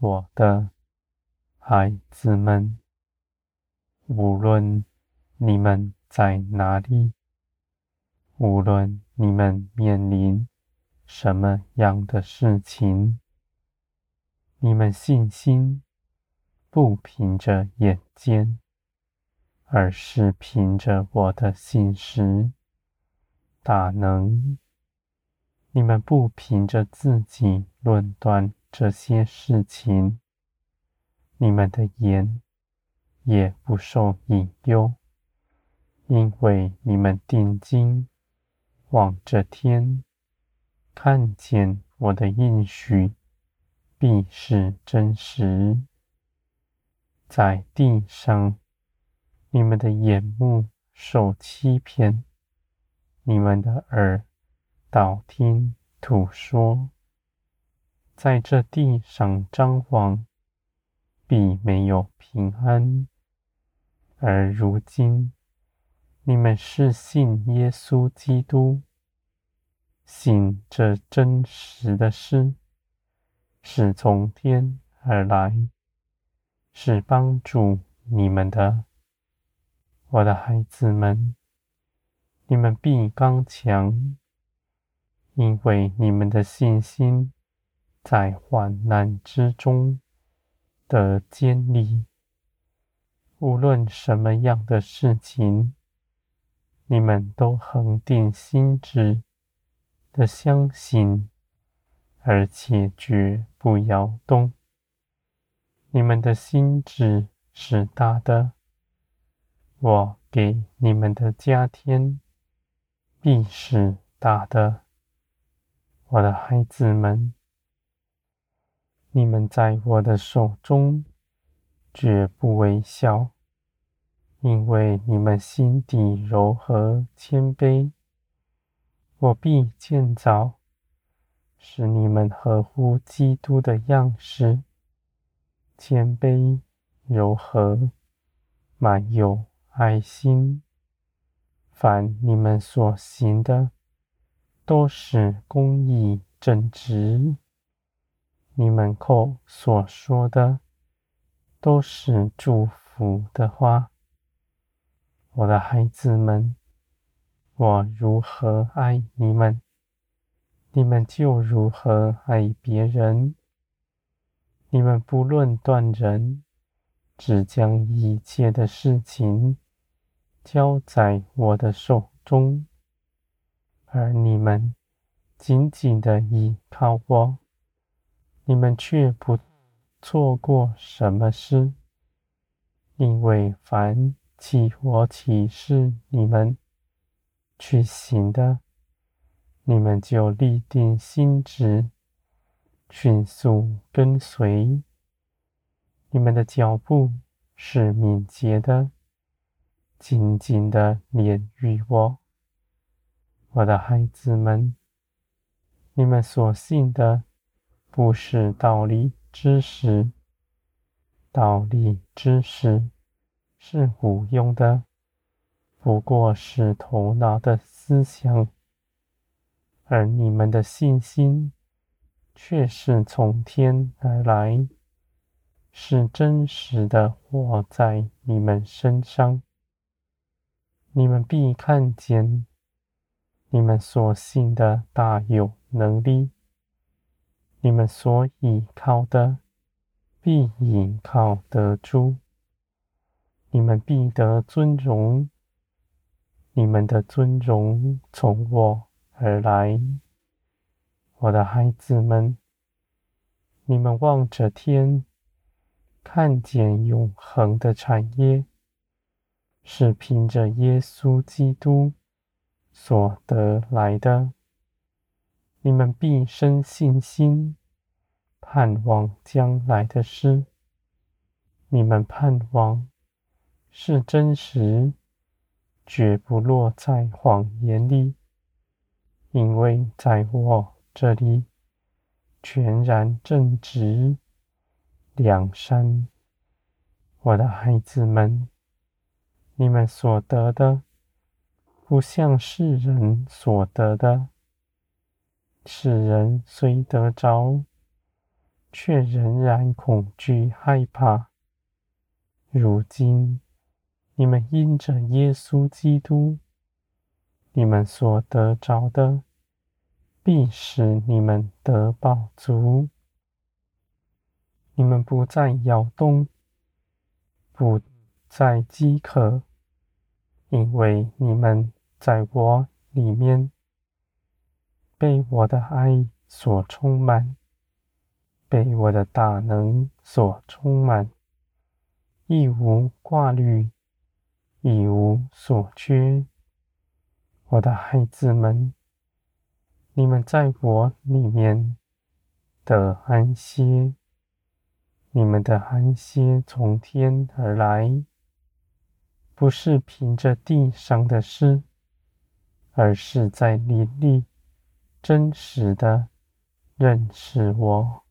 我的孩子们，无论你们在哪里，无论你们面临什么样的事情，你们信心不凭着眼见，而是凭着我的信实大能。你们不凭着自己论断这些事情，你们的眼也不受引诱，因为你们定睛望着天，看见我的应许必是真实。在地上，你们的眼目受欺骗，你们的耳道听途说，在这地上张望，必没有平安。而如今，你们是信耶稣基督，信这真实的事，是从天而来，是帮助你们的，我的孩子们，你们必刚强。因为你们的信心在患难之中的坚立，无论什么样的事情，你们都恒定心志的相信，而且绝不摇动。你们的心志是大的，我给你们的加添必是大的。我的孩子们，你们在我的手中绝不微笑，因为你们心底柔和谦卑。我必建造，使你们合乎基督的样式，谦卑、柔和、满有爱心。凡你们所行的，都是公义正直，你们口所说的都是祝福的话。我的孩子们，我如何爱你们，你们就如何爱别人。你们不论断人，只将一切的事情交在我的手中。而你们紧紧地依靠我，你们却不错过什么事，因为凡起我启示你们去行的，你们就立定心志，迅速跟随。你们的脚步是敏捷的，紧紧的连于我。我的孩子们，你们所信的不是道理知识，道理知识是无用的，不过是头脑的思想；而你们的信心却是从天而来，是真实的活在你们身上。你们必看见。你们所信的大有能力，你们所倚靠的必倚靠得住，你们必得尊荣，你们的尊荣从我而来。我的孩子们，你们望着天，看见永恒的产业，是凭着耶稣基督。所得来的，你们必生信心，盼望将来的事。你们盼望是真实，绝不落在谎言里，因为在我这里全然正直、良善。我的孩子们，你们所得的。不像世人所得的，使人虽得着，却仍然恐惧害怕。如今，你们因着耶稣基督，你们所得着的，必使你们得饱足。你们不再摇动，不再饥渴，因为你们在我里面，被我的爱所充满，被我的大能所充满。一无挂虑，一无所缺。我的孩子们，你们在我里面的安歇，你们的安歇从天而来，不是凭着地上的事，而是在灵里真实的认识我。